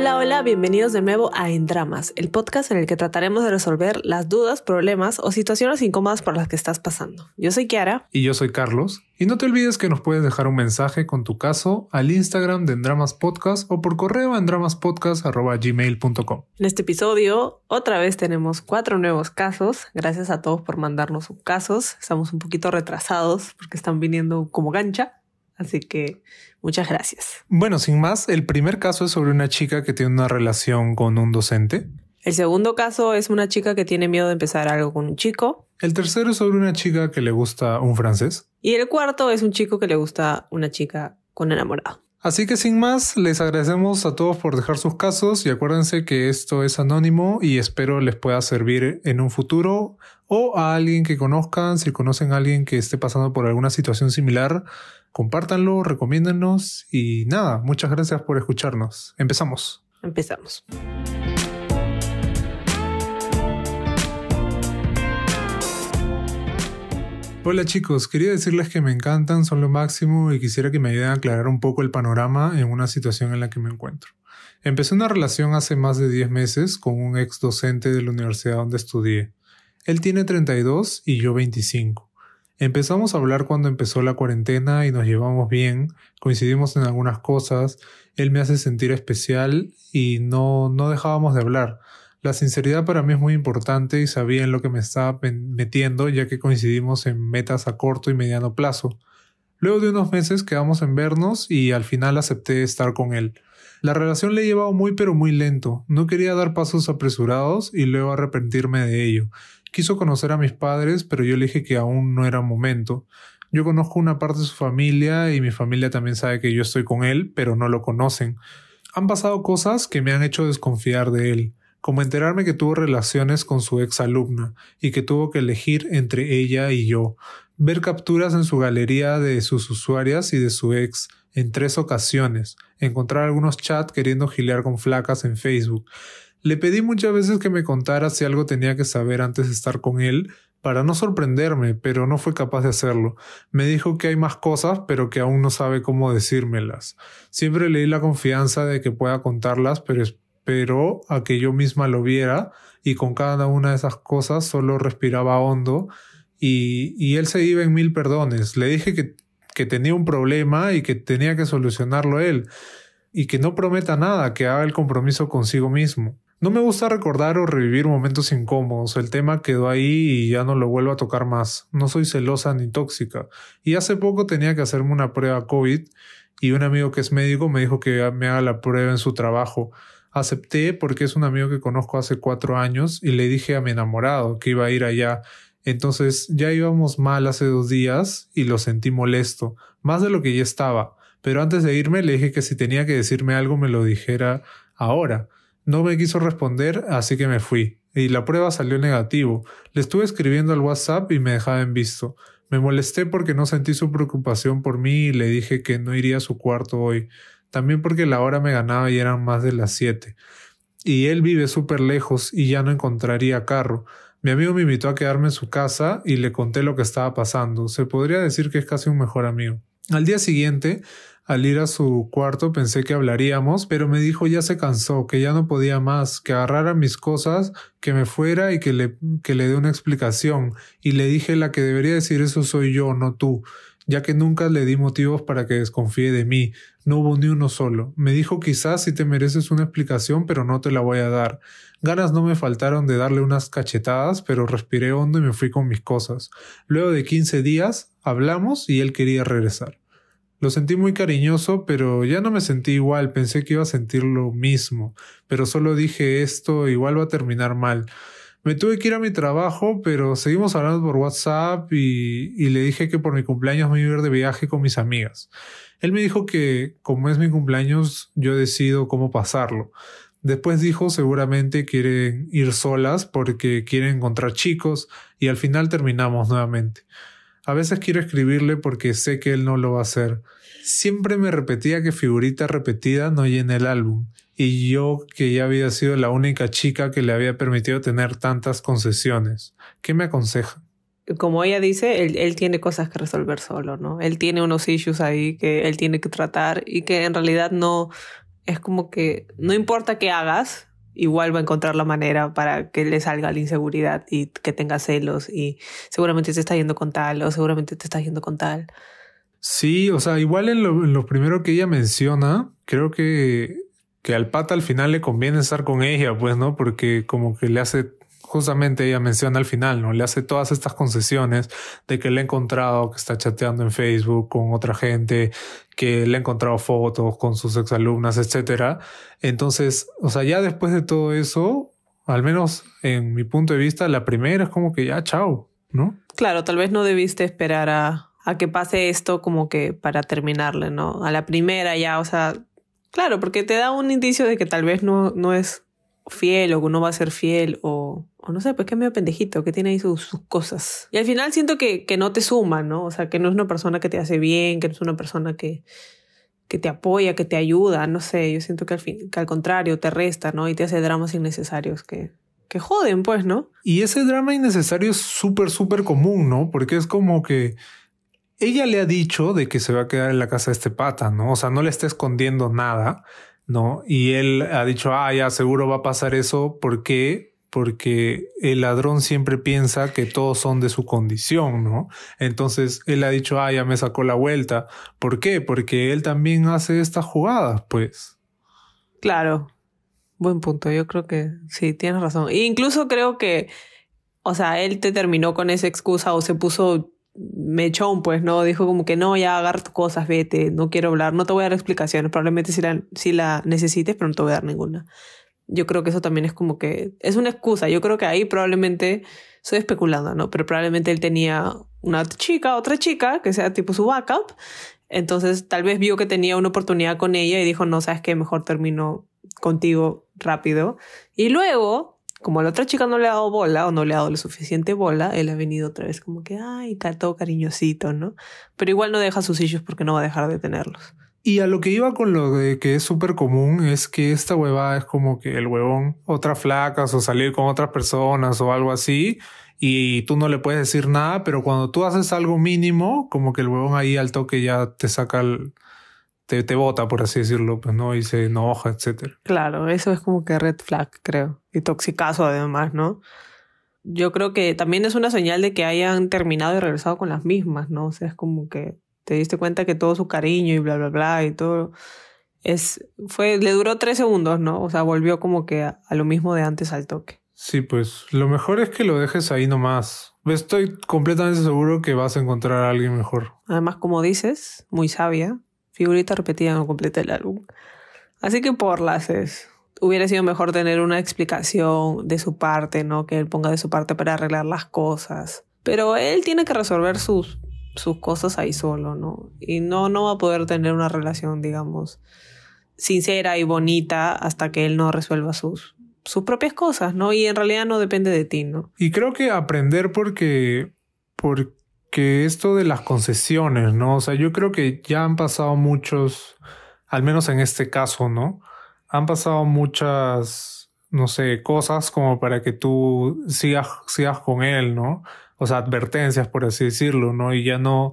Hola, hola, bienvenidos de nuevo a En Dramas, el podcast en el que trataremos de resolver las dudas, problemas o situaciones incómodas por las que estás pasando. Yo soy Kiara. Y yo soy Carlos. Y no te olvides que nos puedes dejar un mensaje con tu caso al Instagram de Endramas Podcast o por correo a endramaspodcast.gmail.com. En este episodio, otra vez tenemos cuatro nuevos casos. Gracias a todos por mandarnos sus casos. Estamos un poquito retrasados porque están viniendo como gancha. Así que muchas gracias. Bueno, sin más, el primer caso es sobre una chica que tiene una relación con un docente. El segundo caso es una chica que tiene miedo de empezar algo con un chico. El tercero es sobre una chica que le gusta un francés. Y el cuarto es un chico que le gusta una chica con enamorado. Así que sin más, les agradecemos a todos por dejar sus casos y acuérdense que esto es anónimo y espero les pueda servir en un futuro o a alguien que conozcan, si conocen a alguien que esté pasando por alguna situación similar, compártanlo, recomiéndennos y nada, muchas gracias por escucharnos. Empezamos. Empezamos. Hola chicos, quería decirles que me encantan, son lo máximo y quisiera que me ayuden a aclarar un poco el panorama en una situación en la que me encuentro. Empecé una relación hace más de 10 meses con un ex docente de la universidad donde estudié. Él tiene 32 y yo 25. Empezamos a hablar cuando empezó la cuarentena y nos llevamos bien, coincidimos en algunas cosas, él me hace sentir especial y no, no dejábamos de hablar. La sinceridad para mí es muy importante y sabía en lo que me estaba metiendo ya que coincidimos en metas a corto y mediano plazo. Luego de unos meses quedamos en vernos y al final acepté estar con él. La relación le llevaba muy pero muy lento, no quería dar pasos apresurados y luego arrepentirme de ello. Quiso conocer a mis padres, pero yo le dije que aún no era momento. Yo conozco una parte de su familia y mi familia también sabe que yo estoy con él, pero no lo conocen. Han pasado cosas que me han hecho desconfiar de él, como enterarme que tuvo relaciones con su ex alumna y que tuvo que elegir entre ella y yo, ver capturas en su galería de sus usuarias y de su ex en tres ocasiones, encontrar algunos chats queriendo gilear con flacas en Facebook, le pedí muchas veces que me contara si algo tenía que saber antes de estar con él, para no sorprenderme, pero no fue capaz de hacerlo. Me dijo que hay más cosas, pero que aún no sabe cómo decírmelas. Siempre le di la confianza de que pueda contarlas, pero esperó a que yo misma lo viera, y con cada una de esas cosas solo respiraba hondo, y, él se iba en mil perdones. Le dije que tenía un problema y que tenía que solucionarlo él, y que no prometa nada, que haga el compromiso consigo mismo. No me gusta recordar o revivir momentos incómodos, el tema quedó ahí y ya no lo vuelvo a tocar más. No soy celosa ni tóxica. Y hace poco tenía que hacerme una prueba COVID y un amigo que es médico me dijo que me haga la prueba en su trabajo. Acepté porque es un amigo que conozco hace cuatro años y le dije a mi enamorado que iba a ir allá. Entonces ya íbamos mal hace dos días y lo sentí molesto, más de lo que ya estaba. Pero antes de irme le dije que si tenía que decirme algo me lo dijera ahora. No me quiso responder, así que me fui. Y la prueba salió negativo. Le estuve escribiendo al WhatsApp y me dejaba en visto. Me molesté porque no sentí su preocupación por mí y le dije que no iría a su cuarto hoy. También porque la hora me ganaba y eran más de las siete. Y él vive súper lejos y ya no encontraría carro. Mi amigo me invitó a quedarme en su casa y le conté lo que estaba pasando. Se podría decir que es casi un mejor amigo. Al día siguiente al ir a su cuarto pensé que hablaríamos, pero me dijo ya se cansó, que ya no podía más, que agarrara mis cosas, que me fuera y que le, que le dé una explicación. Y le dije la que debería decir eso soy yo, no tú, ya que nunca le di motivos para que desconfíe de mí. No hubo ni uno solo. Me dijo quizás si te mereces una explicación, pero no te la voy a dar. Ganas no me faltaron de darle unas cachetadas, pero respiré hondo y me fui con mis cosas. Luego de quince días, hablamos y él quería regresar. Lo sentí muy cariñoso, pero ya no me sentí igual, pensé que iba a sentir lo mismo, pero solo dije esto igual va a terminar mal. Me tuve que ir a mi trabajo, pero seguimos hablando por WhatsApp y, le dije que por mi cumpleaños me iba a ir de viaje con mis amigas. Él me dijo que como es mi cumpleaños yo decido cómo pasarlo. Después dijo seguramente quieren ir solas porque quieren encontrar chicos y al final terminamos nuevamente. A veces quiero escribirle porque sé que él no lo va a hacer. Siempre me repetía que figurita repetida no llena el álbum, y yo que ya había sido la única chica que le había permitido tener tantas concesiones. ¿Qué me aconseja? Como ella dice, él, tiene cosas que resolver solo, ¿no? Él tiene unos issues ahí que él tiene que tratar y que en realidad no, es como que no importa qué hagas, igual va a encontrar la manera para que le salga la inseguridad y que tenga celos y seguramente te está yendo con tal o seguramente te está yendo con tal. Sí, o sea, igual en lo, primero que ella menciona, creo que, que al pata al final le conviene estar con ella, pues, ¿no? Porque como que le hace justamente ella menciona al final, ¿no? Le hace todas estas concesiones de que le ha encontrado que está chateando en Facebook con otra gente, que le ha encontrado fotos con sus exalumnas, etcétera. Entonces, o sea, ya después de todo eso, al menos en mi punto de vista, la primera es como que ya, chao, ¿no? Claro, tal vez no debiste esperar a, a que pase esto como que para terminarle, ¿no? A la primera ya, o sea, claro, porque te da un indicio de que tal vez no, no es fiel o que no va a ser fiel o, o no sé, pues que es medio pendejito, que tiene ahí sus, cosas. Y al final siento que, que, no te suma, ¿no? O sea, que no es una persona que te hace bien, que no es una persona que, que te apoya, que te ayuda, no sé, yo siento que al, fin, que al contrario te resta, ¿no? Y te hace dramas innecesarios que, que joden, pues, ¿no? Y ese drama innecesario es súper, súper común, ¿no? Porque es como que ella le ha dicho de que se va a quedar en la casa de este pata, ¿no? O sea, no le está escondiendo nada. ¿no? Y él ha dicho, ah, ya seguro va a pasar eso. ¿Por qué? Porque el ladrón siempre piensa que todos son de su condición, ¿no? Entonces él ha dicho, ah, ya me sacó la vuelta. ¿Por qué? Porque él también hace estas jugadas, pues. Claro, buen punto. Yo creo que sí, tienes razón. E incluso creo que, o sea, él te terminó con esa excusa o se puso mechón, pues, ¿no? Dijo como que no, ya agarra cosas, vete, no quiero hablar, no te voy a dar explicaciones, probablemente si la, si la necesites, pero no te voy a dar ninguna. Yo creo que eso también es como que es una excusa. Yo creo que ahí probablemente, estoy especulando, ¿no? Pero probablemente él tenía una chica, otra chica, que sea tipo su backup. Entonces tal vez vio que tenía una oportunidad con ella y dijo, no, sabes qué, mejor termino contigo rápido. Y luego como la otra chica no le ha dado bola o no le ha dado lo suficiente bola, él ha venido otra vez como que, ay, está todo cariñosito, ¿no? Pero igual no deja sus hijos porque no va a dejar de tenerlos. Y a lo que iba con lo de que es súper común es que esta huevada es como que el huevón, otras flacas o salir con otras personas o algo así, y tú no le puedes decir nada, pero cuando tú haces algo mínimo, como que el huevón ahí al toque ya te saca el, te, te bota, por así decirlo, pues no, y se enoja, etcétera. Claro, eso es como que red flag, creo. Y toxicazo además, ¿no? Yo creo que también es una señal de que hayan terminado y regresado con las mismas, ¿no? O sea, es como que te diste cuenta que todo su cariño y bla, bla, bla y todo es, fue, le duró tres segundos, ¿no? O sea, volvió como que a, a lo mismo de antes al toque. Sí, pues lo mejor es que lo dejes ahí nomás. Estoy completamente seguro que vas a encontrar a alguien mejor. Además, como dices, muy sabia, figurita repetida no completa el álbum. Así que por las es. Hubiera sido mejor tener una explicación de su parte, ¿no? Que él ponga de su parte para arreglar las cosas. Pero él tiene que resolver sus, sus cosas ahí solo, ¿no? Y no, no va a poder tener una relación, digamos, sincera y bonita hasta que él no resuelva sus, sus propias cosas, ¿no? Y en realidad no depende de ti, ¿no? Y creo que aprender porque, porque que esto de las concesiones, ¿no? O sea, yo creo que ya han pasado muchos, al menos en este caso, ¿no? Han pasado muchas, no sé, cosas como para que tú sigas, sigas con él, ¿no? O sea, advertencias, por así decirlo, ¿no? Y ya no,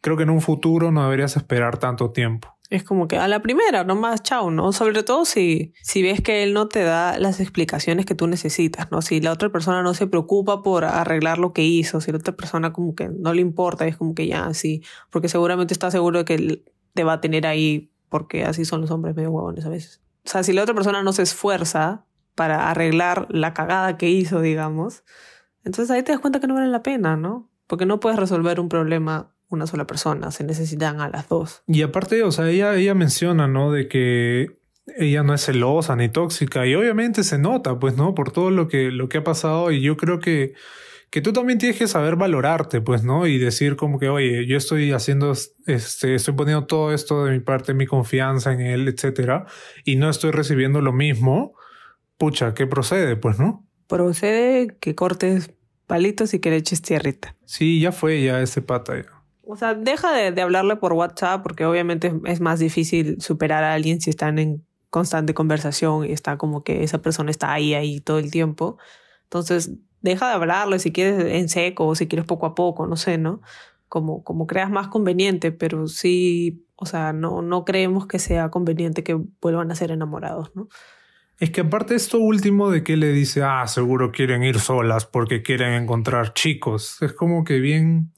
creo que en un futuro no deberías esperar tanto tiempo. Es como que a la primera, nomás chao, ¿no? Sobre todo si, si ves que él no te da las explicaciones que tú necesitas, ¿no? Si la otra persona no se preocupa por arreglar lo que hizo, si la otra persona como que no le importa, es como que ya, sí, porque seguramente está seguro de que te va a tener ahí, porque así son los hombres medio huevones a veces. O sea, si la otra persona no se esfuerza para arreglar la cagada que hizo, digamos, entonces ahí te das cuenta que no vale la pena, ¿no? Porque no puedes resolver un problema una sola persona, se necesitan a las dos. Y aparte, o sea, ella, ella menciona, ¿no? De que ella no es celosa ni tóxica y obviamente se nota, pues, ¿no? Por todo lo que, lo que ha pasado y yo creo que, que tú también tienes que saber valorarte, pues, ¿no? Y decir como que, oye, yo estoy haciendo, este, estoy poniendo todo esto de mi parte, mi confianza en él, etcétera, y no estoy recibiendo lo mismo, pucha, ¿qué procede, pues, no? Procede que cortes palitos y que le eches tierrita. Sí, ya fue ya ese pata ya. O sea, deja de, hablarle por WhatsApp porque obviamente es más difícil superar a alguien si están en constante conversación y está como que esa persona está ahí, ahí todo el tiempo. Entonces, deja de hablarle si quieres en seco o si quieres poco a poco, no sé, ¿no? como, como creas más conveniente, pero sí, o sea, no, no creemos que sea conveniente que vuelvan a ser enamorados, ¿no? Es que aparte esto último de que le dice, ah, seguro quieren ir solas porque quieren encontrar chicos. Es como que bien,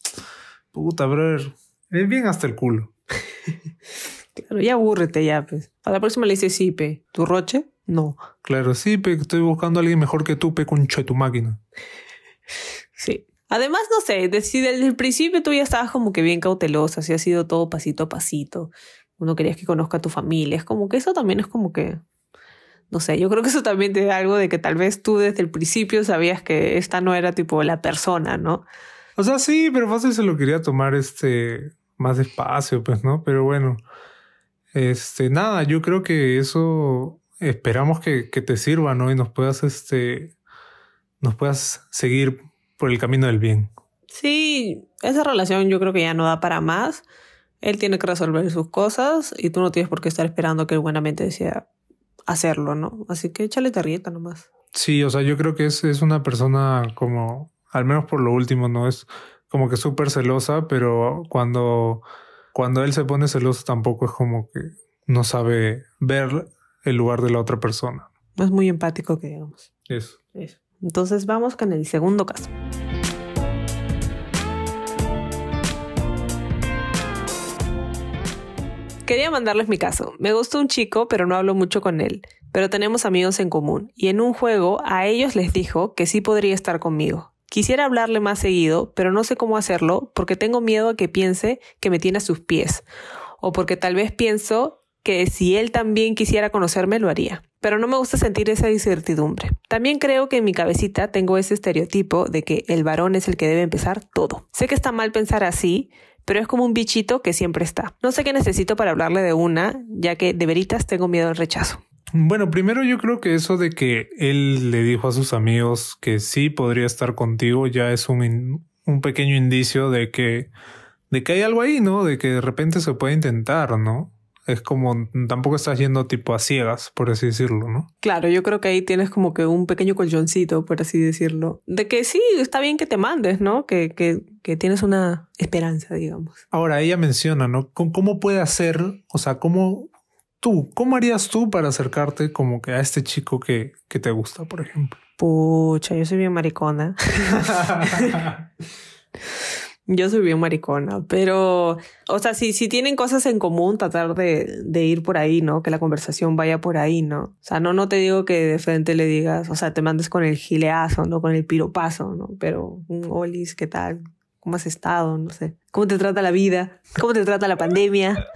puta, brother, es bien hasta el culo. claro, ya aburrete ya, pues. A la próxima le dice sí, pe. ¿Tu roche? No. Claro, sí, pe, estoy buscando a alguien mejor que tú, pe, concha de tu máquina. Sí. Además, no sé, si desde el principio tú ya estabas como que bien cautelosa, si ha sido todo pasito a pasito, uno querías que conozca a tu familia, es como que eso también es como que no sé, yo creo que eso también te da algo de que tal vez tú desde el principio sabías que esta no era tipo la persona, ¿no? O sea, sí, pero fácil se lo quería tomar este más despacio, pues, ¿no? Pero bueno, este, nada, yo creo que eso esperamos que, que te sirva, ¿no? Y nos puedas, este, nos puedas seguir por el camino del bien. Sí, esa relación yo creo que ya no da para más. Él tiene que resolver sus cosas y tú no tienes por qué estar esperando que él buenamente decida hacerlo, ¿no? Así que échale tarjeta nomás. Sí, o sea, yo creo que es, es una persona como, al menos por lo último, ¿no? Es como que súper celosa, pero cuando, cuando él se pone celoso tampoco es como que no sabe ver el lugar de la otra persona. No es muy empático que digamos. Eso. Eso. Entonces vamos con el segundo caso. Quería mandarles mi caso. Me gustó un chico, pero no hablo mucho con él. Pero tenemos amigos en común. Y en un juego a ellos les dijo que sí podría estar conmigo. Quisiera hablarle más seguido, pero no sé cómo hacerlo porque tengo miedo a que piense que me tiene a sus pies. O porque tal vez pienso que si él también quisiera conocerme lo haría. Pero no me gusta sentir esa incertidumbre. También creo que en mi cabecita tengo ese estereotipo de que el varón es el que debe empezar todo. Sé que está mal pensar así, pero es como un bichito que siempre está. No sé qué necesito para hablarle de una, ya que de veritas tengo miedo al rechazo. Bueno, primero yo creo que eso de que él le dijo a sus amigos que sí podría estar contigo ya es un, un pequeño indicio de que, de que hay algo ahí, ¿no? De que de repente se puede intentar, ¿no? Es como tampoco estás yendo tipo a ciegas, por así decirlo, ¿no? Claro, yo creo que ahí tienes como que un pequeño colchoncito, por así decirlo, de que sí, está bien que te mandes, ¿no? Que, que, que tienes una esperanza, digamos. Ahora, ella menciona, ¿no? ¿Cómo puede hacer, o sea, cómo tú, cómo harías tú para acercarte como que a este chico que, que te gusta, por ejemplo? Pucha, yo soy bien maricona. Yo soy bien maricona, pero, o sea, si, si tienen cosas en común, tratar de, de, ir por ahí, ¿no? Que la conversación vaya por ahí, ¿no? O sea, no, no te digo que de frente le digas, o sea, te mandes con el gileazo, ¿no? Con el piropazo, ¿no? Pero, olis, ¿qué tal? ¿Cómo has estado? No sé. ¿Cómo te trata la vida? ¿Cómo te trata la pandemia?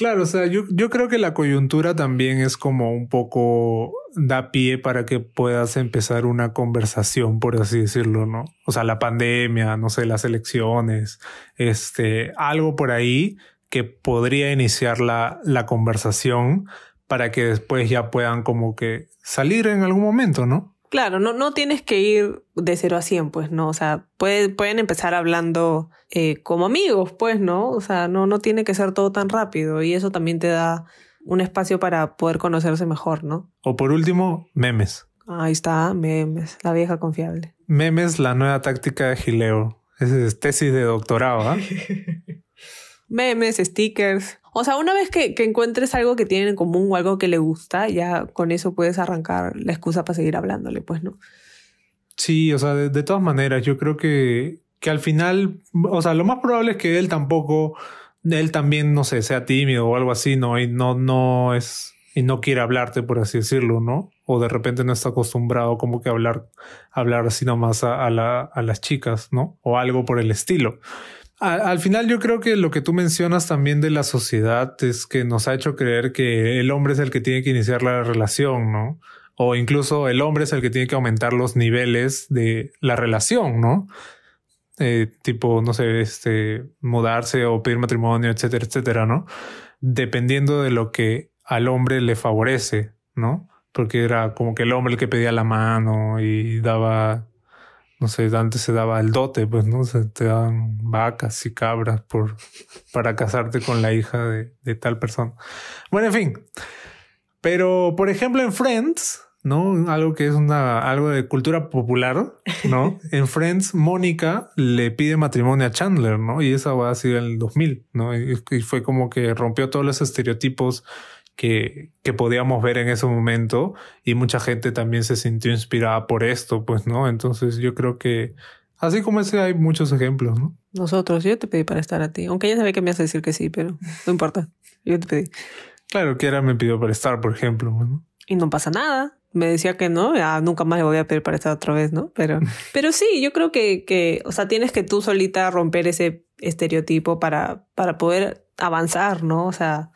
Claro, o sea, yo, yo creo que la coyuntura también es como un poco da pie para que puedas empezar una conversación, por así decirlo, ¿no? O sea, la pandemia, no sé, las elecciones, este, algo por ahí que podría iniciar la, la conversación para que después ya puedan como que salir en algún momento, ¿no? Claro, no, no tienes que ir de cero a cien, pues, ¿no? O sea, pueden empezar hablando eh, como amigos, pues, ¿no? O sea, no, no tiene que ser todo tan rápido y eso también te da un espacio para poder conocerse mejor, ¿no? O por último, memes. Ahí está, memes, la vieja confiable. Memes, la nueva táctica de Gileo. Es tesis de doctorado, ¿ah? memes, stickers. O sea, una vez que, que, encuentres algo que tienen en común o algo que le gusta, ya con eso puedes arrancar la excusa para seguir hablándole, pues, ¿no? Sí, o sea, de, todas maneras, yo creo que, que al final, o sea, lo más probable es que él tampoco, él también, no sé, sea tímido o algo así, ¿no? Y no, no es, y no quiere hablarte, por así decirlo, ¿no? O de repente no está acostumbrado como que hablar, hablar así nomás a, la, a las chicas, ¿no? O algo por el estilo al final yo creo que lo que tú mencionas también de la sociedad es que nos ha hecho creer que el hombre es el que tiene que iniciar la relación, ¿no? O incluso el hombre es el que tiene que aumentar los niveles de la relación, ¿no? Eh, tipo, no sé, este, mudarse o pedir matrimonio, etcétera, etcétera, ¿no? Dependiendo de lo que al hombre le favorece, ¿no? Porque era como que el hombre el que pedía la mano y daba no sé, antes se daba el dote, pues, ¿no? Se te daban vacas y cabras por, para casarte con la hija de, de tal persona. Bueno, en fin. Pero, por ejemplo, en Friends, ¿no? Algo que es una, algo de cultura popular, ¿no? en Friends, Mónica le pide matrimonio a Chandler, ¿no? Y esa va a ser en el 2000, ¿no? Y, fue como que rompió todos los estereotipos que, que podíamos ver en ese momento y mucha gente también se sintió inspirada por esto, pues, ¿no? Entonces yo creo que así como ese hay muchos ejemplos, ¿no? Nosotros, yo te pedí para estar a ti, aunque ella sabe que me hace decir que sí, pero no importa, yo te pedí. Claro, que era me pidió para estar, por ejemplo, ¿no? Y no pasa nada me decía que no, ya nunca más le voy a pedir para estar otra vez, ¿no? Pero, pero sí, yo creo que, que, o sea, tienes que tú solita romper ese estereotipo para, para poder avanzar, ¿no? O sea,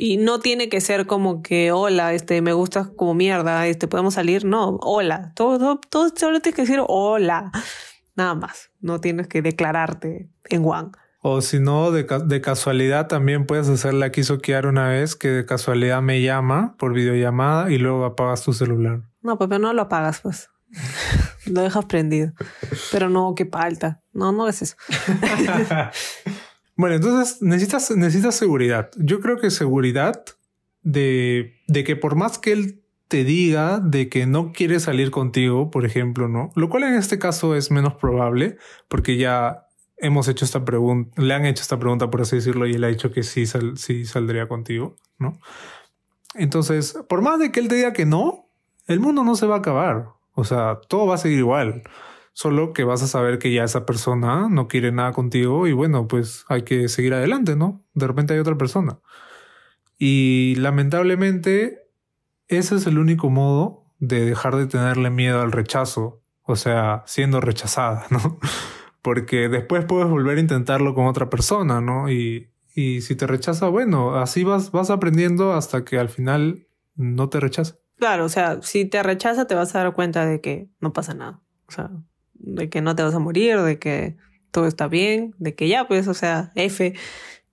y no tiene que ser como que, hola, este, me gustas como mierda, este, podemos salir, no, hola, todo, todo, todo solo tienes que decir hola, nada más, no tienes que declararte en One. O si no, de, de, casualidad también puedes hacer la Kiara una vez, que de casualidad me llama por videollamada y luego apagas tu celular. No, pues pero no lo apagas, pues. lo dejas prendido. Pero no, qué falta. No, no es eso. bueno, entonces necesitas, necesitas seguridad. Yo creo que seguridad de, de que por más que él te diga de que no quiere salir contigo, por ejemplo, ¿no? Lo cual en este caso es menos probable porque ya hemos hecho esta pregunta, le han hecho esta pregunta, por así decirlo, y él ha dicho que sí, sí saldría contigo, ¿no? Entonces, por más de que él te diga que no, el mundo no se va a acabar. O sea, todo va a seguir igual. Solo que vas a saber que ya esa persona no quiere nada contigo y bueno, pues hay que seguir adelante, ¿no? De repente hay otra persona. Y lamentablemente, ese es el único modo de dejar de tenerle miedo al rechazo. O sea, siendo rechazada, ¿no? porque después puedes volver a intentarlo con otra persona, ¿no? Y, y si te rechaza, bueno, así vas, vas aprendiendo hasta que al final no te rechaza. Claro, o sea, si te rechaza te vas a dar cuenta de que no pasa nada. O sea, de que no te vas a morir, de que todo está bien, de que ya, pues, o sea, F,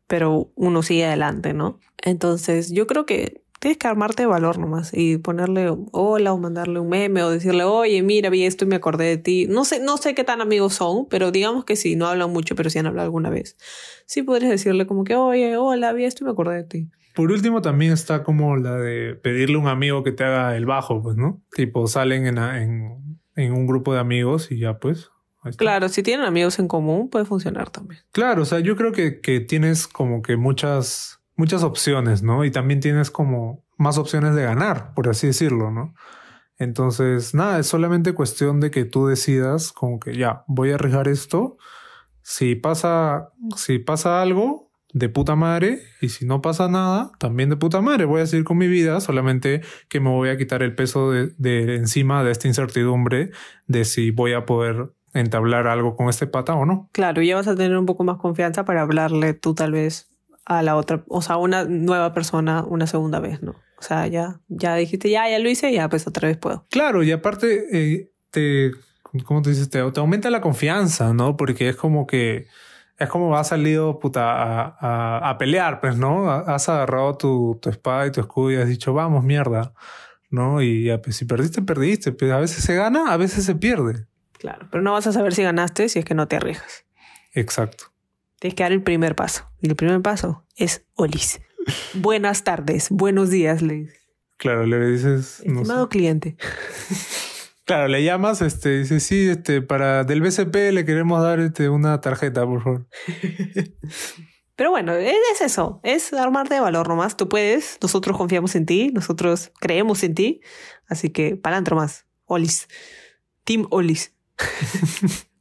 pero uno sigue adelante, ¿no? Entonces, yo creo que tienes que armarte de valor nomás y ponerle hola o mandarle un meme o decirle, oye, mira, vi esto y me acordé de ti. No sé, no sé qué tan amigos son, pero digamos que sí, no hablan mucho, pero sí han hablado alguna vez. Sí podrías decirle como que, oye, hola, vi esto y me acordé de ti. Por último, también está como la de pedirle a un amigo que te haga el bajo, pues, ¿no? Tipo, salen en, en, en un grupo de amigos y ya, pues, Claro, si tienen amigos en común, puede funcionar también. Claro, o sea, yo creo que, que tienes como que muchas muchas opciones, ¿no? Y también tienes como más opciones de ganar, por así decirlo, ¿no? Entonces, nada, es solamente cuestión de que tú decidas como que ya, voy a arriesgar esto. Si pasa, si pasa algo, de puta madre, y si no pasa nada, también de puta madre. Voy a seguir con mi vida, solamente que me voy a quitar el peso de, de encima de esta incertidumbre de si voy a poder entablar algo con este pata o no. Claro, ya vas a tener un poco más confianza para hablarle tú tal vez a la otra, o sea, una nueva persona una segunda vez, ¿no? O sea, ya, ya dijiste, ya, ya lo hice, ya pues otra vez puedo. Claro, y aparte, eh, te, ¿cómo te dices? Te, aumenta la confianza, ¿no? Porque es como que, es como has salido puta, a, a, pelear, pues, ¿no? Has agarrado tu, tu, espada y tu escudo y has dicho, vamos, mierda, ¿no? Y ya, pues si perdiste, perdiste. Pues a veces se gana, a veces se pierde. Claro, pero no vas a saber si ganaste si es que no te arriesgas. Exacto. Tienes que dar el primer paso. Y el primer paso es Olis. Buenas tardes, buenos días, le Claro, le dices. Estimado cliente. Claro, le llamas, este, dice, sí, este, para del BCP le queremos dar este, una tarjeta, por favor. Pero bueno, es eso, es armarte de valor nomás. Tú puedes, nosotros confiamos en ti, nosotros creemos en ti. Así que, palantro más. Olis. Team Olis.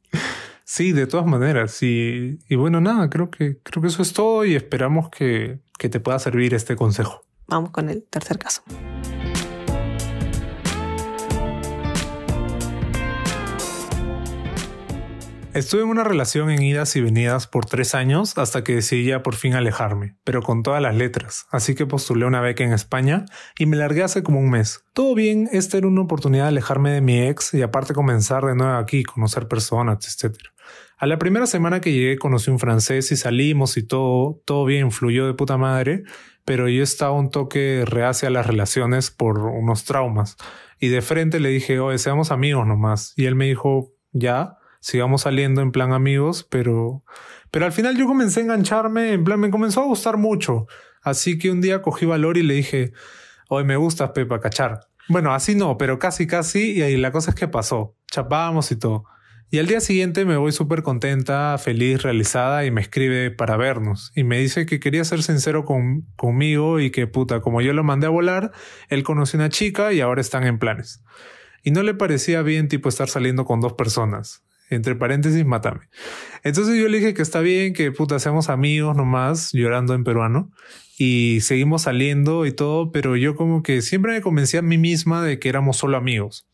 Sí, de todas maneras. Y, y, bueno, nada, creo que, creo que eso es todo y esperamos que, que te pueda servir este consejo. Vamos con el tercer caso. Estuve en una relación en idas y venidas por tres años hasta que decidí ya por fin alejarme, pero con todas las letras, así que postulé una beca en España y me largué hace como un mes. Todo bien, esta era una oportunidad de alejarme de mi ex y aparte comenzar de nuevo aquí, conocer personas, etc. A la primera semana que llegué conocí un francés y salimos y todo, todo bien, fluyó de puta madre, pero yo estaba un toque reacia a las relaciones por unos traumas. Y de frente le dije, oye, seamos amigos nomás. Y él me dijo, ya sigamos saliendo en plan amigos, pero, pero al final yo comencé a engancharme, en plan me comenzó a gustar mucho. Así que un día cogí valor y le dije, hoy me gustas, Pepa, cachar. Bueno, así no, pero casi, casi. Y ahí la cosa es que pasó. Chapábamos y todo. Y al día siguiente me voy súper contenta, feliz, realizada y me escribe para vernos. Y me dice que quería ser sincero con, conmigo y que puta, como yo lo mandé a volar, él conoció una chica y ahora están en planes. Y no le parecía bien tipo estar saliendo con dos personas. Entre paréntesis, mátame. Entonces yo le dije que está bien, que puta, seamos amigos nomás, llorando en peruano. Y seguimos saliendo y todo, pero yo como que siempre me convencí a mí misma de que éramos solo amigos.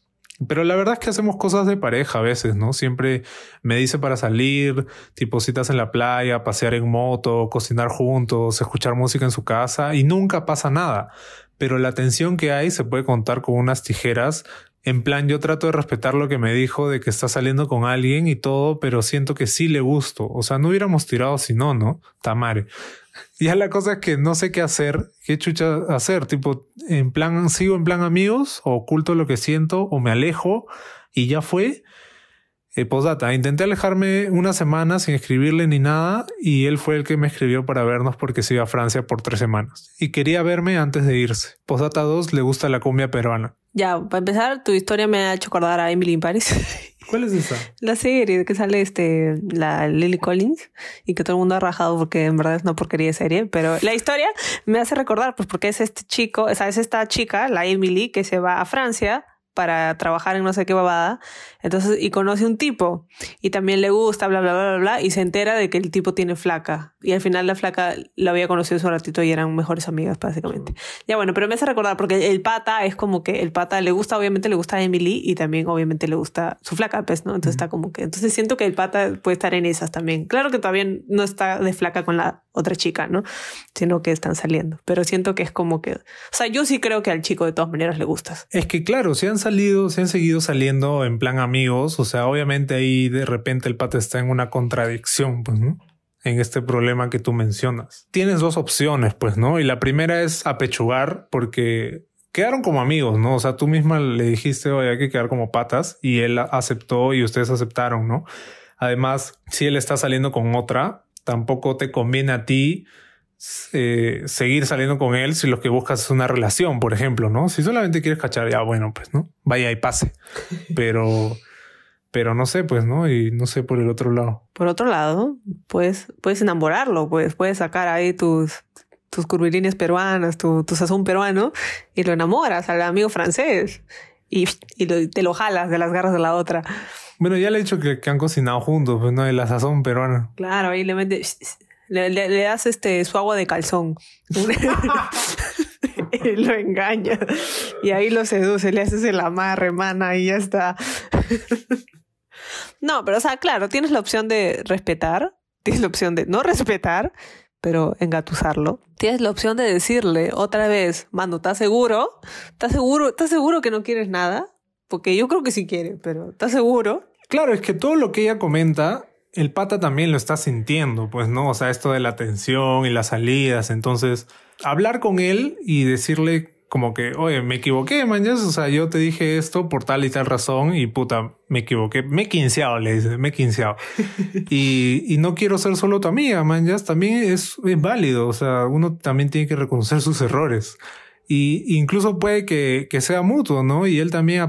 Pero la verdad es que hacemos cosas de pareja a veces, ¿no? Siempre me dice para salir, tipo citas en la playa, pasear en moto, cocinar juntos, escuchar música en su casa y nunca pasa nada. Pero la tensión que hay se puede contar con unas tijeras. En plan, yo trato de respetar lo que me dijo de que está saliendo con alguien y todo, pero siento que sí le gusto. O sea, no hubiéramos tirado si no, ¿no? Tamare. Ya la cosa es que no sé qué hacer, qué chucha hacer, tipo, en plan, sigo en plan amigos, o oculto lo que siento, o me alejo, y ya fue. Eh, posdata, intenté alejarme una semana sin escribirle ni nada, y él fue el que me escribió para vernos porque se iba a Francia por tres semanas. Y quería verme antes de irse. Posdata 2 le gusta la cumbia peruana. Ya, para empezar, tu historia me ha hecho acordar a Emily in Paris. ¿Cuál es esa? La serie que sale este, la Lily Collins y que todo el mundo ha rajado porque en verdad es una porquería de serie, pero la historia me hace recordar, pues porque es este chico, o sea, es esta chica, la Emily, que se va a Francia para trabajar en no sé qué babada. Entonces, y conoce un tipo y también le gusta, bla, bla, bla, bla, bla, y se entera de que el tipo tiene flaca. Y al final la flaca la había conocido hace un ratito y eran mejores amigas, básicamente. Ya bueno, pero me hace recordar porque el pata es como que el pata le gusta, obviamente le gusta a Emily y también obviamente le gusta su flaca, pues, ¿no? Entonces está como que, entonces siento que el pata puede estar en esas también. Claro que todavía no está de flaca con la otra chica, ¿no? Sino que están saliendo. Pero siento que es como que, o sea, yo sí creo que al chico de todas maneras le gustas. Es que claro, se han salido, se han seguido saliendo en plan amigos, o sea, obviamente ahí de repente el pata está en una contradicción, pues. En este problema que tú mencionas. Tienes dos opciones, pues, ¿no? Y la primera es apechugar porque quedaron como amigos, ¿no? O sea, tú misma le dijiste, oye, hay que quedar como patas y él aceptó y ustedes aceptaron, ¿no? Además, si él está saliendo con otra, tampoco te conviene a ti eh, seguir saliendo con él si lo que buscas es una relación, por ejemplo, ¿no? Si solamente quieres cachar, ya bueno, pues, ¿no? Vaya y pase. Pero, pero no sé, pues, ¿no? Y no sé por el otro lado. Por otro lado, puedes, puedes enamorarlo, pues, puedes sacar ahí tus, tus curvilíneas peruanas, tu, tu sazón peruano y lo enamoras al amigo francés y, y te lo jalas de las garras de la otra. Bueno, ya le he dicho que, que han cocinado juntos, pues, ¿no? De la sazón peruana. Claro, ahí le metes le, le, das este su agua de calzón. y lo engaña. Y ahí lo seduce, le haces el amarre, mana, y ya está. no, pero o sea, claro, tienes la opción de respetar, tienes la opción de no respetar, pero engatusarlo. Tienes la opción de decirle otra vez, mano, ¿estás seguro? ¿Estás seguro? ¿Estás seguro que no quieres nada? Porque yo creo que sí quiere, pero ¿estás seguro? Claro, es que todo lo que ella comenta el pata también lo está sintiendo, pues, ¿no? O sea, esto de la tensión y las salidas. Entonces, hablar con él y decirle como que, oye, me equivoqué, man, o sea, yo te dije esto por tal y tal razón y puta, me equivoqué, me he quinceado, le dice, me he quinceado. y, y no quiero ser solo tu amiga, man, también es, es válido, o sea, uno también tiene que reconocer sus errores. Y incluso puede que, que, sea mutuo, ¿no? Y él también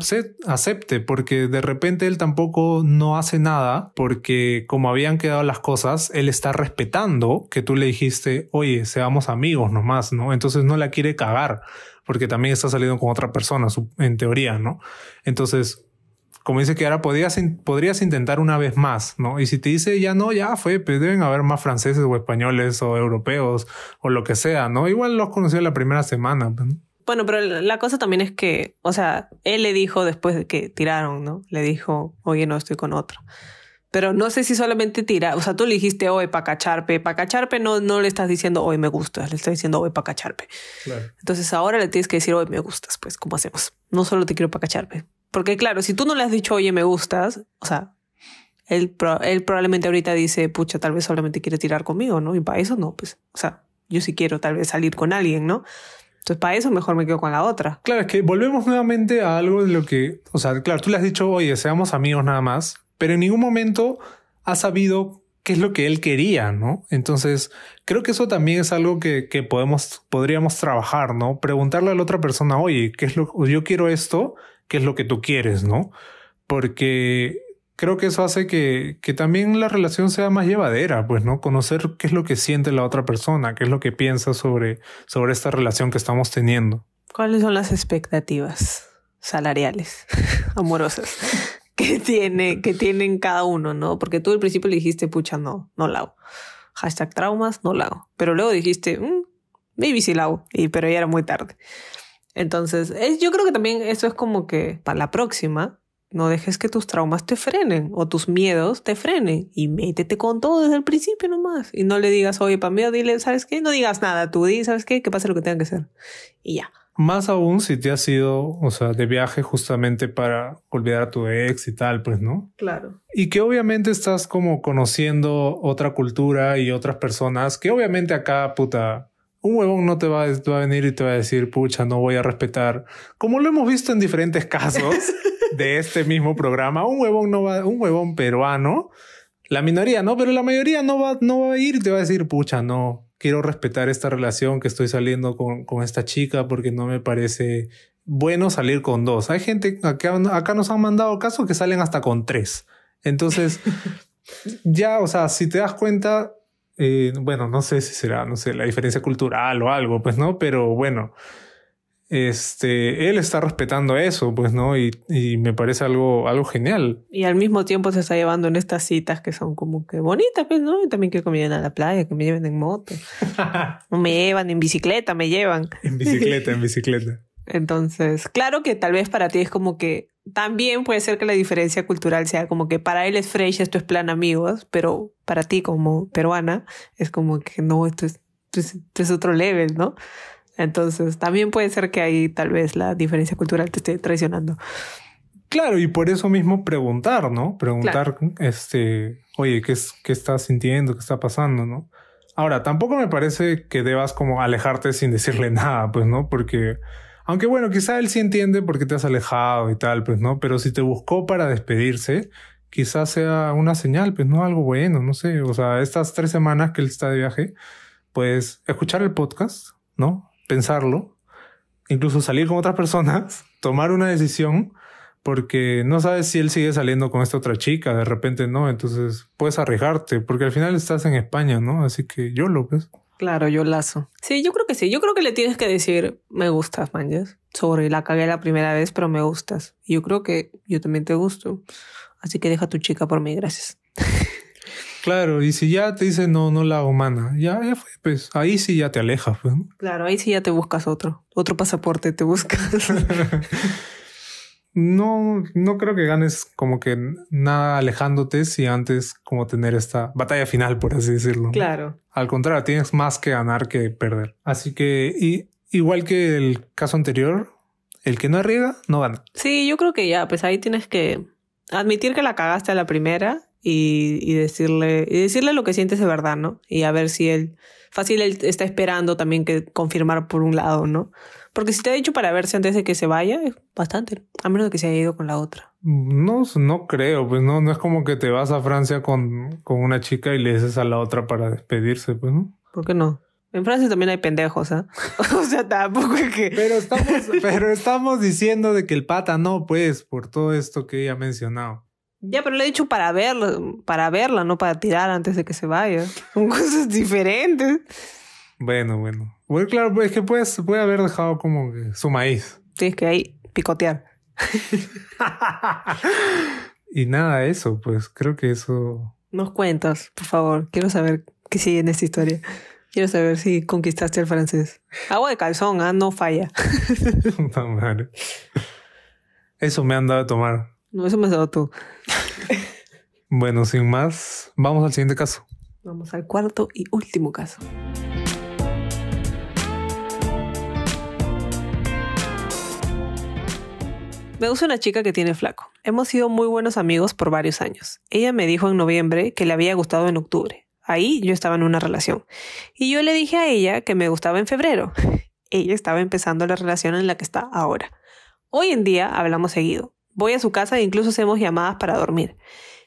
acepte, porque de repente él tampoco no hace nada, porque como habían quedado las cosas, él está respetando que tú le dijiste, oye, seamos amigos nomás, ¿no? Entonces no la quiere cagar, porque también está saliendo con otra persona, en teoría, ¿no? Entonces, como dice que ahora podrías, podrías intentar una vez más, ¿no? Y si te dice ya no, ya fue, pues deben haber más franceses o españoles o europeos o lo que sea, ¿no? Igual los conocí la primera semana. Pues, bueno, pero la cosa también es que, o sea, él le dijo después de que tiraron, ¿no? Le dijo, oye, no estoy con otro. Pero no sé si solamente tira, o sea, tú le dijiste, oye, pa' cacharpe. Pa' cacharpe no, no le estás diciendo, oye, me gustas, le estás diciendo, oye, pa' cacharpe. Claro. Entonces ahora le tienes que decir, oye, me gustas, pues, ¿cómo hacemos? No solo te quiero pa' cacharpe. Porque claro, si tú no le has dicho, oye, me gustas, o sea, él, él probablemente ahorita dice, pucha, tal vez solamente quiere tirar conmigo, ¿no? Y para eso no, pues, o sea, yo sí quiero tal vez salir con alguien, ¿no? Entonces, para eso mejor me quedo con la otra. Claro, es que volvemos nuevamente a algo de lo que, o sea, claro, tú le has dicho, oye, seamos amigos nada más, pero en ningún momento has sabido qué es lo que él quería, ¿no? Entonces, creo que eso también es algo que, que podemos, podríamos trabajar, ¿no? Preguntarle a la otra persona, oye, ¿qué es lo, yo quiero esto, ¿qué es lo que tú quieres, ¿no? Porque creo que eso hace que, que también la relación sea más llevadera, pues, ¿no? Conocer qué es lo que siente la otra persona, qué es lo que piensa sobre, sobre esta relación que estamos teniendo. ¿Cuáles son las expectativas salariales, amorosas? que tiene, que tienen cada uno, ¿no? Porque tú al principio le dijiste, pucha, no, no la hago. Hashtag traumas, no la hago. Pero luego dijiste, mm, maybe sí la hago. Y, pero ya era muy tarde. Entonces, es, yo creo que también eso es como que para la próxima, no dejes que tus traumas te frenen o tus miedos te frenen y métete con todo desde el principio nomás. Y no le digas, oye, para mí, dile, ¿sabes qué? No digas nada, tú di, ¿sabes qué? Que pase lo que tenga que ser. Y ya. Más aún si te has ido, o sea, de viaje justamente para olvidar a tu ex y tal, pues, ¿no? Claro. Y que obviamente estás como conociendo otra cultura y otras personas, que obviamente acá, puta, un huevón no te va, va, a venir y te va a decir, pucha, no voy a respetar. Como lo hemos visto en diferentes casos de este mismo programa, un huevón no va, un huevón peruano, la minoría no, pero la mayoría no va, no va a ir y te va a decir, pucha, no, quiero respetar esta relación que estoy saliendo con, con esta chica porque no me parece bueno salir con dos. Hay gente, acá, acá nos han mandado casos que salen hasta con tres. Entonces, ya, o sea, si te das cuenta, eh, bueno, no sé si será, no sé, la diferencia cultural o algo, pues no, pero bueno, este, él está respetando eso, pues, ¿no? Y, y, me parece algo, algo genial. Y al mismo tiempo se está llevando en estas citas que son como que bonitas, pues, ¿no? Y también quiero que me lleven a la playa, que me lleven en moto. no me llevan en bicicleta, me llevan. En bicicleta, en bicicleta. Entonces, claro que tal vez para ti es como que también puede ser que la diferencia cultural sea como que para él es fresh, esto es plan amigos, pero para ti como peruana es como que no, esto es, esto es otro level, ¿no? Entonces, también puede ser que ahí tal vez la diferencia cultural te esté traicionando. Claro, y por eso mismo preguntar, ¿no? Preguntar, claro. este, oye, ¿qué, es, ¿qué estás sintiendo? ¿Qué está pasando? ¿No? Ahora, tampoco me parece que debas como alejarte sin decirle nada, pues, ¿no? Porque, aunque bueno, quizá él sí entiende por qué te has alejado y tal, pues, ¿no? Pero si te buscó para despedirse, quizás sea una señal, pues, ¿no? Algo bueno, no sé. O sea, estas tres semanas que él está de viaje, pues, escuchar el podcast, ¿no? pensarlo, incluso salir con otras personas, tomar una decisión, porque no sabes si él sigue saliendo con esta otra chica, de repente no, entonces puedes arriesgarte, porque al final estás en España, ¿no? Así que yo lo ves. Claro, yo lazo. Sí, yo creo que sí. Yo creo que le tienes que decir, me gustas, manches. Sobre la cagué la primera vez, pero me gustas. Y yo creo que yo también te gusto. Así que deja a tu chica por mí, gracias. Claro, y si ya te dice no, no la hago mana, ya, ya fue, pues ahí sí ya te alejas, pues. Claro, ahí sí ya te buscas otro, otro pasaporte te buscas. no, no creo que ganes como que nada alejándote si antes como tener esta batalla final, por así decirlo. Claro. Al contrario, tienes más que ganar que perder. Así que, y, igual que el caso anterior, el que no arriesga, no gana. Sí, yo creo que ya, pues ahí tienes que admitir que la cagaste a la primera y, y, decirle, y decirle lo que sientes de verdad, ¿no? Y a ver si él, fácil él está esperando también que confirmar por un lado, ¿no? Porque si te ha dicho para verse antes de que se vaya, es bastante, a menos de que se haya ido con la otra. No, no creo, pues no, no es como que te vas a Francia con, con una chica y le dices a la otra para despedirse, pues no. ¿Por qué no? En Francia también hay pendejos, ¿eh? o sea, tampoco es que... Pero estamos, pero estamos diciendo de que el pata no, pues, por todo esto que ella ha mencionado. Ya, pero le he dicho para verla, para verla, no para tirar antes de que se vaya. Son cosas diferentes. Bueno, bueno. Bueno, claro, es que puedes, puede haber dejado como que su maíz. Sí, es que ahí picotear. y nada, eso, pues creo que eso. Nos cuentas, por favor. Quiero saber qué sigue en esta historia. Quiero saber si conquistaste el francés. Agua de calzón, ah, no falla. Eso me han dado a tomar. No, eso me has dado tú. bueno, sin más, vamos al siguiente caso. Vamos al cuarto y último caso. Me gusta una chica que tiene flaco. Hemos sido muy buenos amigos por varios años. Ella me dijo en noviembre que le había gustado en octubre. Ahí yo estaba en una relación. Y yo le dije a ella que me gustaba en febrero. Ella estaba empezando la relación en la que está ahora. Hoy en día hablamos seguido. Voy a su casa e incluso hacemos llamadas para dormir.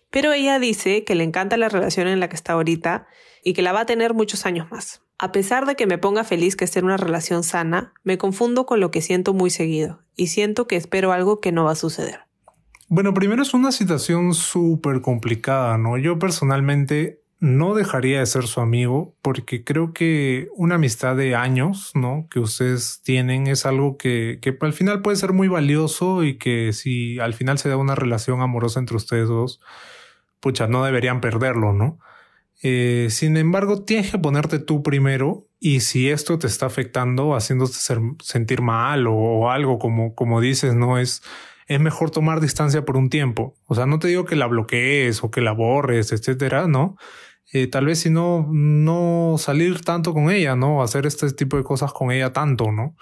Pero ella dice que le encanta la relación en la que está ahorita y que la va a tener muchos años más. A pesar de que me ponga feliz que esté en una relación sana, me confundo con lo que siento muy seguido y siento que espero algo que no va a suceder. Bueno, primero es una situación súper complicada, ¿no? Yo personalmente no dejaría de ser su amigo porque creo que una amistad de años, ¿no? Que ustedes tienen es algo que, que al final puede ser muy valioso y que si al final se da una relación amorosa entre ustedes dos, pucha, no deberían perderlo, ¿no? Eh, sin embargo, tienes que ponerte tú primero y si esto te está afectando, haciéndote sentir mal o, algo como, como dices, no es, es mejor tomar distancia por un tiempo. O sea, no te digo que la bloquees o que la borres, etcétera, ¿no? Eh, tal vez si no, no salir tanto con ella, ¿no? Hacer este tipo de cosas con ella tanto, ¿no?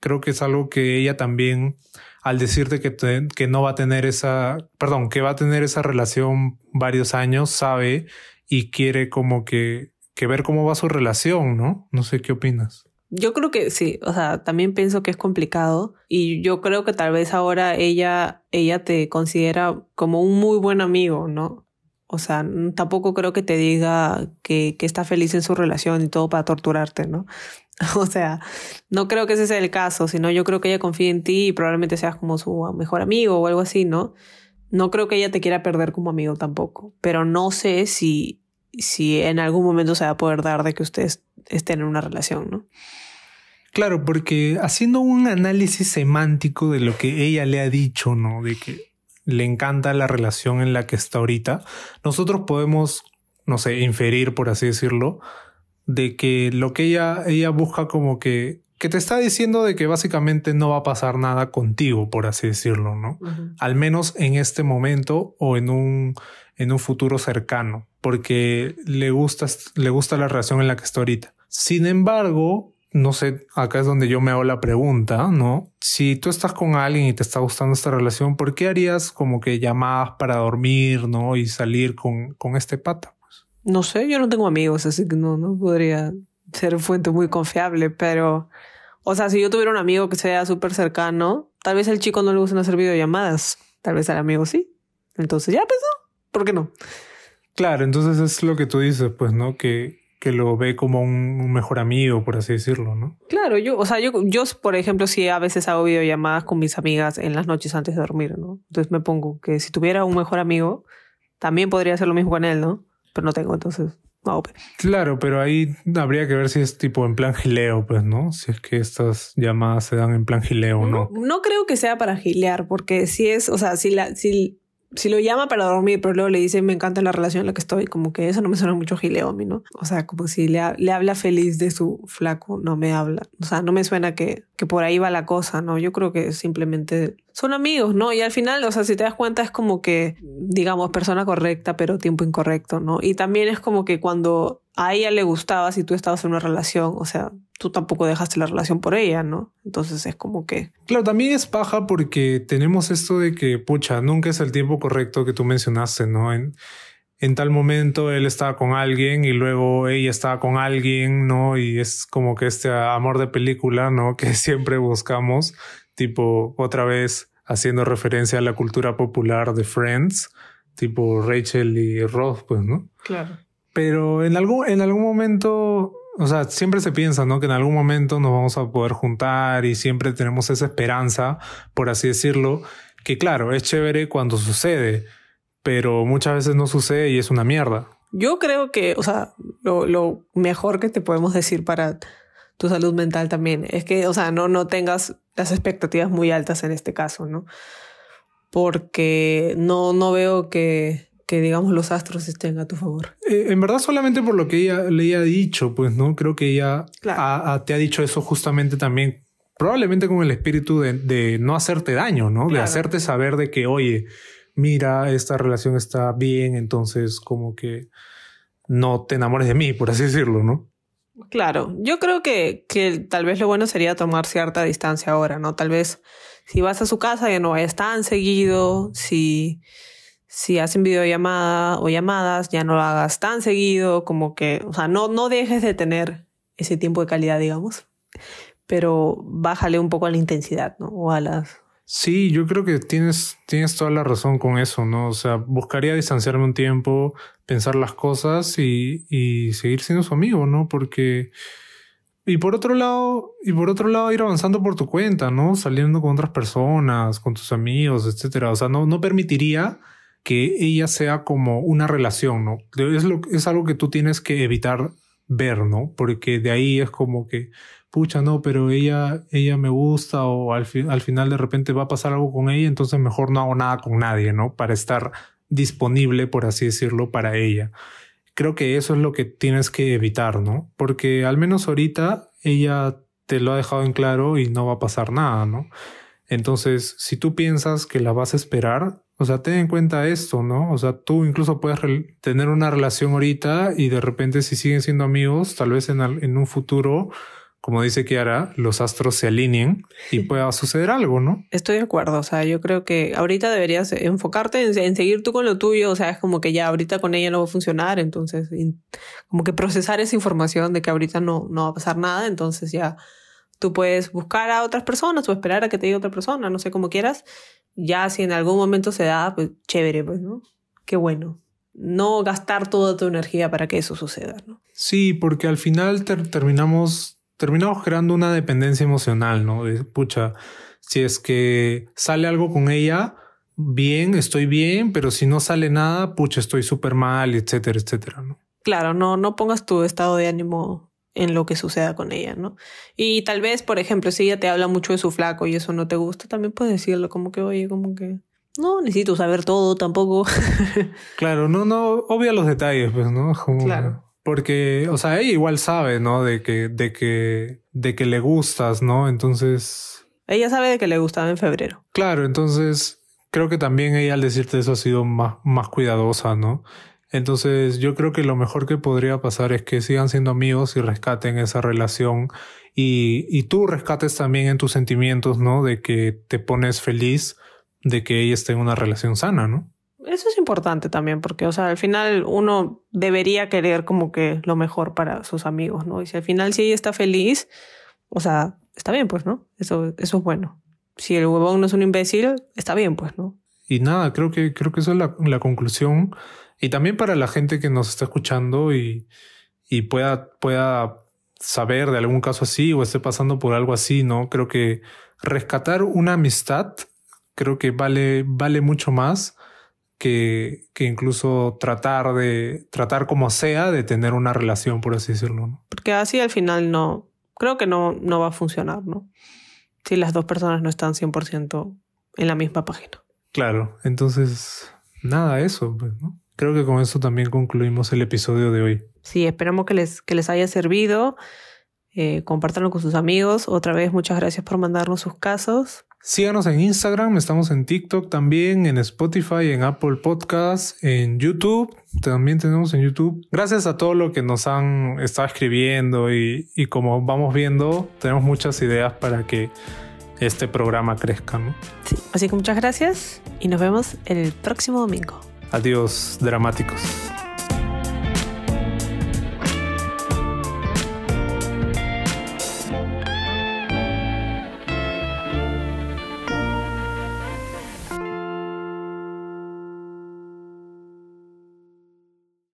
Creo que es algo que ella también, al decirte que, que no va a tener esa, perdón, que va a tener esa relación varios años, sabe y quiere como que, que ver cómo va su relación, ¿no? No sé qué opinas. Yo creo que sí, o sea, también pienso que es complicado y yo creo que tal vez ahora ella, ella te considera como un muy buen amigo, ¿no? O sea, tampoco creo que te diga que, que está feliz en su relación y todo para torturarte, ¿no? O sea, no creo que ese sea el caso, sino yo creo que ella confía en ti y probablemente seas como su mejor amigo o algo así, ¿no? No creo que ella te quiera perder como amigo tampoco, pero no sé si, si en algún momento se va a poder dar de que ustedes estén en una relación, ¿no? Claro, porque haciendo un análisis semántico de lo que ella le ha dicho, ¿no? De que le encanta la relación en la que está ahorita, nosotros podemos, no sé, inferir, por así decirlo, de que lo que ella, ella busca como que que te está diciendo de que básicamente no va a pasar nada contigo, por así decirlo, ¿no? Al menos en este momento o en un, en un futuro cercano, porque le gusta, le gusta la relación en la que está ahorita. Sin embargo, no sé, acá es donde yo me hago la pregunta, ¿no? Si tú estás con alguien y te está gustando esta relación, ¿por qué harías como que llamadas para dormir, ¿no? Y salir con, con este pata. Pues? No sé, yo no tengo amigos, así que no, no podría ser fuente muy confiable, pero, o sea, si yo tuviera un amigo que sea súper cercano, tal vez al chico no le gustan hacer videollamadas, tal vez al amigo sí. Entonces ya pensó, ¿por qué no? Claro, entonces es lo que tú dices, pues, ¿no? Que, que lo ve como un, mejor amigo, por así decirlo, ¿no? Claro, yo, o sea, yo, yo, por ejemplo, sí a veces hago videollamadas con mis amigas en las noches antes de dormir, ¿no? Entonces me pongo que si tuviera un mejor amigo, también podría hacer lo mismo con él, ¿no? Pero no tengo, entonces Claro, pero ahí habría que ver si es tipo en plan gileo, pues, ¿no? Si es que estas llamadas se dan en plan gileo o no. No creo que sea para gilear, porque si es, o sea, si la, si si lo llama para dormir, pero luego le dice, me encanta la relación en la que estoy, como que eso no me suena mucho gileo ¿no? O sea, como si le, le habla feliz de su flaco, no me habla. O sea, no me suena que, que por ahí va la cosa, ¿no? Yo creo que simplemente son amigos, ¿no? Y al final, o sea, si te das cuenta es como que, digamos, persona correcta, pero tiempo incorrecto, ¿no? Y también es como que cuando a ella le gustaba si tú estabas en una relación, o sea, tú tampoco dejaste la relación por ella, ¿no? Entonces es como que... Claro, también es paja porque tenemos esto de que, pucha, nunca es el tiempo correcto que tú mencionaste, ¿no? En, en tal momento él estaba con alguien y luego ella estaba con alguien, ¿no? Y es como que este amor de película, ¿no? Que siempre buscamos, tipo, otra vez haciendo referencia a la cultura popular de Friends, tipo Rachel y Ross, pues, ¿no? Claro. Pero en algún, en algún momento, o sea, siempre se piensa, ¿no? Que en algún momento nos vamos a poder juntar y siempre tenemos esa esperanza, por así decirlo, que claro, es chévere cuando sucede, pero muchas veces no sucede y es una mierda. Yo creo que, o sea, lo, lo mejor que te podemos decir para tu salud mental también es que, o sea, no, no tengas las expectativas muy altas en este caso, ¿no? Porque no, no veo que, que digamos los astros estén a tu favor. Eh, en verdad solamente por lo que ella le ha dicho, pues no, creo que ella te ha dicho eso justamente también, probablemente con el espíritu de, no hacerte daño, ¿no? De hacerte saber de que, oye, mira, esta relación está bien, entonces como que no te enamores de mí, por así decirlo, ¿no? Claro, yo creo que, que tal vez lo bueno sería tomar cierta distancia ahora, ¿no? Tal vez si vas a su casa ya no vayas tan seguido, si si hacen videollamada o llamadas, ya no lo hagas tan seguido, como que, o sea, no, no dejes de tener ese tiempo de calidad, digamos, pero bájale un poco a la intensidad, ¿no? O a las... Sí, yo creo que tienes, tienes toda la razón con eso, ¿no? O sea, buscaría distanciarme un tiempo, pensar las cosas y, y seguir siendo su amigo, ¿no? Porque... Y por otro lado, y por otro lado, ir avanzando por tu cuenta, ¿no? Saliendo con otras personas, con tus amigos, etcétera. O sea, no, no permitiría que ella sea como una relación, ¿no? Es, lo, es algo que tú tienes que evitar ver, ¿no? Porque de ahí es como que pucha, no, pero ella, ella me gusta o al, al final de repente va a pasar algo con ella, entonces mejor no hago nada con nadie, ¿no? Para estar disponible, por así decirlo, para ella. Creo que eso es lo que tienes que evitar, ¿no? Porque al menos ahorita ella te lo ha dejado en claro y no va a pasar nada, ¿no? Entonces, si tú piensas que la vas a esperar, o sea, ten en cuenta esto, ¿no? O sea, tú incluso puedes tener una relación ahorita y de repente si siguen siendo amigos, tal vez en un futuro como dice Kiara, los astros se alineen y pueda suceder algo, ¿no? Estoy de acuerdo, o sea, yo creo que ahorita deberías enfocarte en, seguir tú con lo tuyo, o sea, es como que ya ahorita con ella no va a funcionar, entonces como que procesar esa información de que ahorita no, no va a pasar nada, entonces ya tú puedes buscar a otras personas o esperar a que te diga otra persona, no sé cómo quieras, ya si en algún momento se da, pues chévere, pues, ¿no? Qué bueno no gastar toda tu energía para que eso suceda, ¿no? Sí, porque al final terminamos terminamos creando una dependencia emocional, ¿no? De, pucha, si es que sale algo con ella, bien, estoy bien, pero si no sale nada, pucha, estoy súper mal, etcétera, etcétera, ¿no? Claro, no, no pongas tu estado de ánimo en lo que suceda con ella, ¿no? Y tal vez, por ejemplo, si ella te habla mucho de su flaco y eso no te gusta, también puedes decirlo como que, oye, como que no necesito saber todo tampoco. claro, no, no, obvia los detalles, pues, ¿no? claro. Porque, o sea, ella igual sabe, ¿no? De que, de que, de que le gustas, ¿no? Entonces. Ella sabe de que le gustaba en febrero. Claro, entonces creo que también ella al decirte eso ha sido más, más cuidadosa, ¿no? Entonces yo creo que lo mejor que podría pasar es que sigan siendo amigos y rescaten esa relación y, y tú rescates también en tus sentimientos, ¿no? De que te pones feliz de que ella esté en una relación sana, ¿no? Eso es importante también, porque, o sea, al final uno debería querer como que lo mejor para sus amigos, ¿no? Y si al final si ella está feliz, o sea, está bien, pues, ¿no? Eso, eso es bueno. Si el huevón no es un imbécil, está bien, pues, ¿no? Y nada, creo que, creo que eso es la, conclusión. Y también para la gente que nos está escuchando y, y pueda, pueda saber de algún caso así o esté pasando por algo así, ¿no? Creo que rescatar una amistad creo que vale, vale mucho más que, que, incluso tratar de, tratar como sea de tener una relación, por así decirlo. ¿no? Porque así al final no, creo que no, no va a funcionar, ¿no? Si las dos personas no están 100% en la misma página. Claro, entonces, nada, eso, pues, ¿no? Creo que con eso también concluimos el episodio de hoy. Sí, esperamos que les, que les haya servido. Eh, compártanlo con sus amigos. Otra vez, muchas gracias por mandarnos sus casos. Síganos en Instagram, estamos en TikTok también, en Spotify, en Apple Podcasts, en YouTube, también tenemos en YouTube. Gracias a todo lo que nos han estado escribiendo y, y como vamos viendo, tenemos muchas ideas para que este programa crezca. ¿no? Sí, así que muchas gracias y nos vemos el próximo domingo. Adiós, dramáticos.